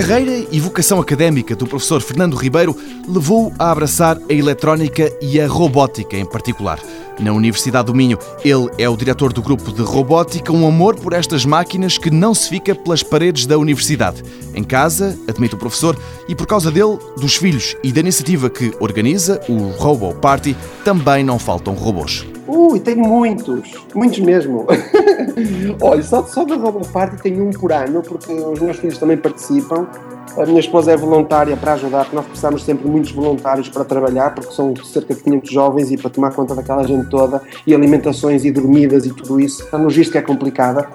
carreira e vocação académica do professor Fernando Ribeiro levou a abraçar a eletrónica e a robótica em particular. Na Universidade do Minho, ele é o diretor do grupo de robótica, um amor por estas máquinas que não se fica pelas paredes da universidade. Em casa, admite o professor, e por causa dele, dos filhos e da iniciativa que organiza, o Robo Party, também não faltam robôs. Ui, tem muitos, muitos mesmo. Olha, só, só da Robo Party tem um por ano, porque os meus filhos também participam. A minha esposa é voluntária para ajudar, nós precisamos sempre de muitos voluntários para trabalhar, porque são cerca de 500 jovens e para tomar conta daquela gente toda, e alimentações e dormidas e tudo isso. A logística é complicada.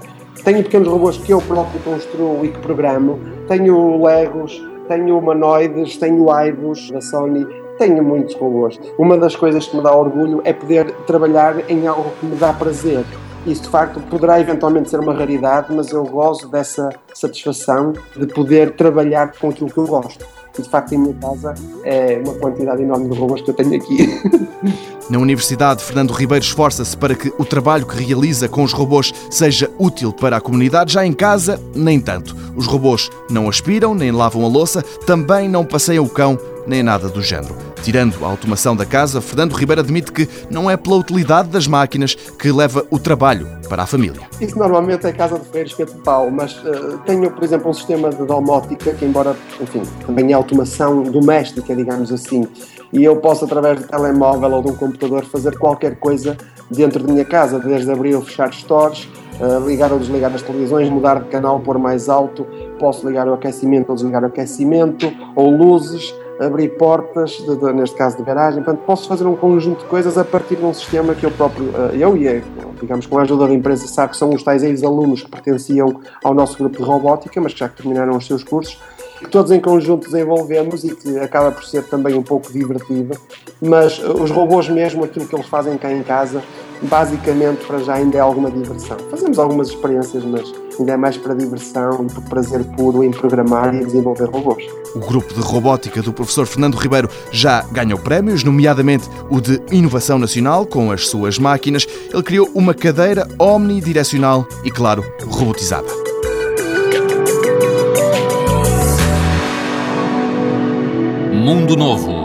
Tenho pequenos robôs que eu próprio construo e que programo. Tenho Legos, tenho humanoides, tenho Aibos da Sony, tenho muitos robôs. Uma das coisas que me dá orgulho é poder trabalhar em algo que me dá prazer. Isso de facto poderá eventualmente ser uma raridade, mas eu gosto dessa satisfação de poder trabalhar com aquilo que eu gosto. E de facto em minha casa é uma quantidade enorme de robôs que eu tenho aqui. Na Universidade, Fernando Ribeiro esforça-se para que o trabalho que realiza com os robôs seja útil para a comunidade. Já em casa, nem tanto. Os robôs não aspiram, nem lavam a louça, também não passeiam o cão, nem nada do género. Tirando a automação da casa, Fernando Ribeiro admite que não é pela utilidade das máquinas que leva o trabalho para a família. Isso normalmente é casa de freiros, espeto de pau, mas uh, tenho, por exemplo, um sistema de domótica que, embora, enfim, também é automação doméstica, digamos assim, e eu posso, através de telemóvel ou de um computador, fazer qualquer coisa dentro de minha casa, desde abrir ou fechar stores, uh, ligar ou desligar as televisões, mudar de canal, pôr mais alto, posso ligar o aquecimento ou desligar o aquecimento, ou luzes, abrir portas, de, de, neste caso de garagem, portanto posso fazer um conjunto de coisas a partir de um sistema que eu próprio, uh, eu e, digamos, com a ajuda da empresa SAC, são os tais ex-alunos que pertenciam ao nosso grupo de robótica, mas que já terminaram os seus cursos, que todos em conjunto desenvolvemos e que acaba por ser também um pouco divertido, mas os robôs mesmo, aquilo que eles fazem cá em casa, basicamente para já ainda é alguma diversão. Fazemos algumas experiências, mas ainda é mais para diversão e por prazer puro em programar e desenvolver robôs. O grupo de robótica do professor Fernando Ribeiro já ganhou prémios, nomeadamente o de Inovação Nacional com as suas máquinas. Ele criou uma cadeira omnidirecional e, claro, robotizada. Mundo Novo,